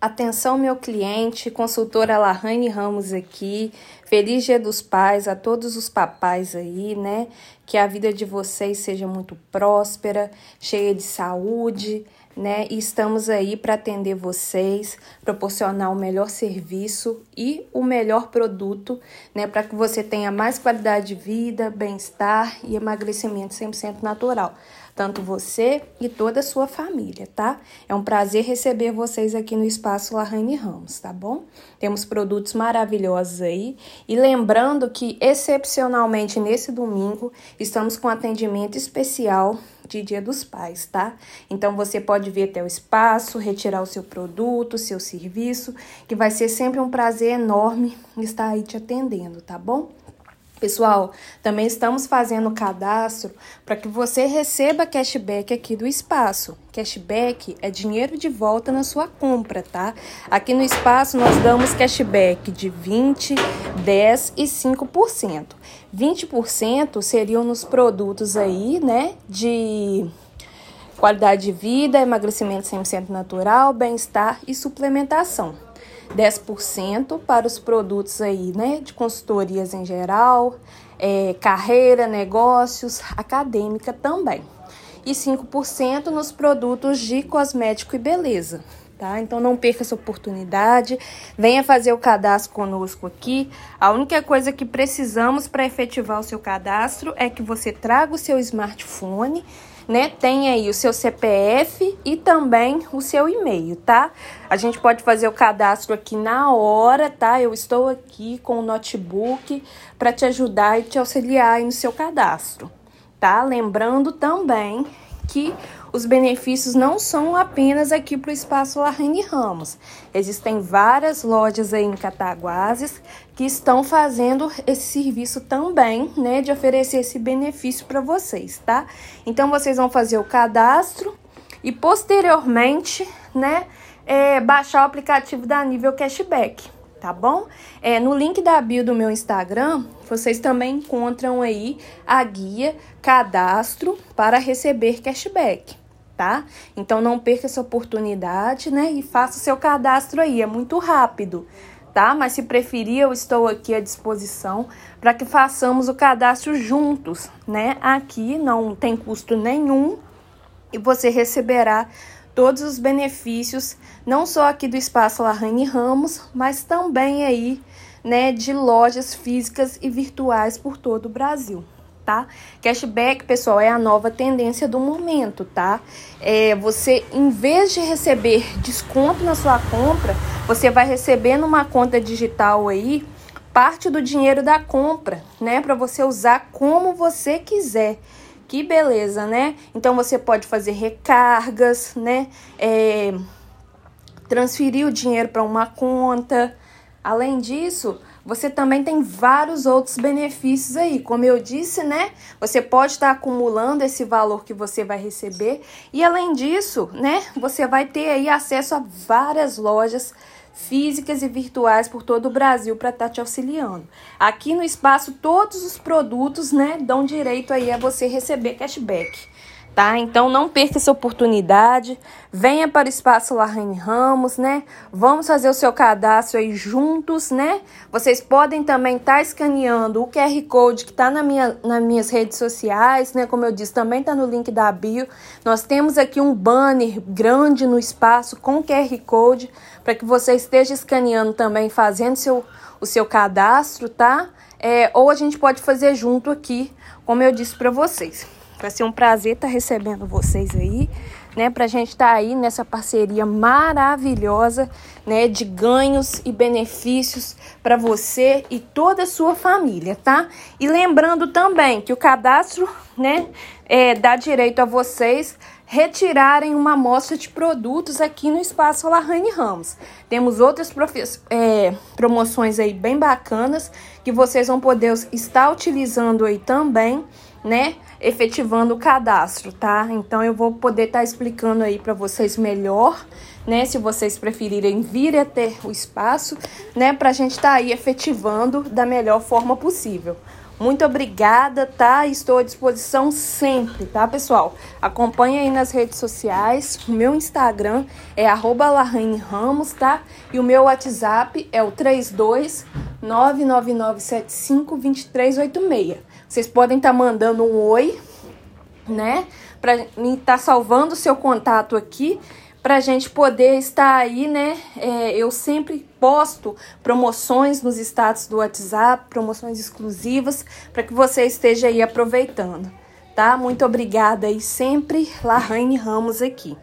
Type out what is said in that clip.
Atenção, meu cliente, consultora Lahane Ramos aqui. Feliz Dia dos Pais a todos os papais aí, né? Que a vida de vocês seja muito próspera, cheia de saúde, né? E estamos aí para atender vocês, proporcionar o melhor serviço e o melhor produto, né? Para que você tenha mais qualidade de vida, bem-estar e emagrecimento 100% natural tanto você e toda a sua família, tá? É um prazer receber vocês aqui no Espaço Lahane Ramos, tá bom? Temos produtos maravilhosos aí e lembrando que excepcionalmente nesse domingo estamos com atendimento especial de Dia dos Pais, tá? Então você pode vir até o espaço, retirar o seu produto, o seu serviço, que vai ser sempre um prazer enorme estar aí te atendendo, tá bom? Pessoal, também estamos fazendo cadastro para que você receba cashback aqui do espaço. Cashback é dinheiro de volta na sua compra, tá? Aqui no espaço nós damos cashback de 20, 10 e 5%. 20% seriam nos produtos aí, né, de qualidade de vida, emagrecimento 100% natural, bem-estar e suplementação. 10% para os produtos aí, né, de consultorias em geral, é, carreira, negócios, acadêmica também. E 5% nos produtos de cosmético e beleza. Tá? Então não perca essa oportunidade. Venha fazer o cadastro conosco aqui. A única coisa que precisamos para efetivar o seu cadastro é que você traga o seu smartphone né? Tem aí o seu CPF e também o seu e-mail, tá? A gente pode fazer o cadastro aqui na hora, tá? Eu estou aqui com o notebook para te ajudar e te auxiliar aí no seu cadastro, tá? Lembrando também que os benefícios não são apenas aqui para o Espaço Larraine Ramos. Existem várias lojas aí em Cataguases que estão fazendo esse serviço também, né, de oferecer esse benefício para vocês, tá? Então vocês vão fazer o cadastro e posteriormente, né, é, baixar o aplicativo da Nível Cashback tá bom? É, no link da bio do meu Instagram, vocês também encontram aí a guia cadastro para receber cashback, tá? Então não perca essa oportunidade, né? E faça o seu cadastro aí, é muito rápido, tá? Mas se preferir, eu estou aqui à disposição para que façamos o cadastro juntos, né? Aqui não tem custo nenhum e você receberá todos os benefícios, não só aqui do Espaço Larraine Ramos, mas também aí, né, de lojas físicas e virtuais por todo o Brasil. Tá? Cashback, pessoal, é a nova tendência do momento, tá? É, você, em vez de receber desconto na sua compra, você vai receber numa conta digital aí parte do dinheiro da compra, né? Para você usar como você quiser. Que beleza, né? Então você pode fazer recargas, né? É, transferir o dinheiro para uma conta. Além disso, você também tem vários outros benefícios aí. Como eu disse, né? Você pode estar acumulando esse valor que você vai receber. E além disso, né? Você vai ter aí acesso a várias lojas físicas e virtuais por todo o Brasil para estar tá te auxiliando. Aqui no espaço, todos os produtos, né, dão direito aí a você receber cashback tá? Então não perca essa oportunidade. Venha para o espaço Larraine Ramos, né? Vamos fazer o seu cadastro aí juntos, né? Vocês podem também estar tá escaneando o QR Code que está na minha, nas minhas redes sociais, né? Como eu disse, também está no link da bio. Nós temos aqui um banner grande no espaço com QR Code para que você esteja escaneando também, fazendo seu, o seu cadastro, tá? É, ou a gente pode fazer junto aqui, como eu disse para vocês. Vai ser um prazer estar recebendo vocês aí, né? Pra gente estar tá aí nessa parceria maravilhosa, né? De ganhos e benefícios para você e toda a sua família, tá? E lembrando também que o cadastro, né? É, dá direito a vocês retirarem uma amostra de produtos aqui no Espaço Larraine Ramos. Temos outras é, promoções aí bem bacanas que vocês vão poder estar utilizando aí também, né? efetivando o cadastro, tá? Então eu vou poder estar tá explicando aí para vocês melhor, né? Se vocês preferirem vir até o espaço, né? Para a gente estar tá aí efetivando da melhor forma possível. Muito obrigada, tá? Estou à disposição sempre, tá, pessoal? Acompanhe aí nas redes sociais. O meu Instagram é Ramos, tá? E o meu WhatsApp é o 32 999752386. Vocês podem estar tá mandando um oi, né? Pra mim estar tá salvando o seu contato aqui para a gente poder estar aí, né? É, eu sempre posto promoções nos status do WhatsApp, promoções exclusivas, para que você esteja aí aproveitando, tá? Muito obrigada e sempre, Larraine Ramos aqui.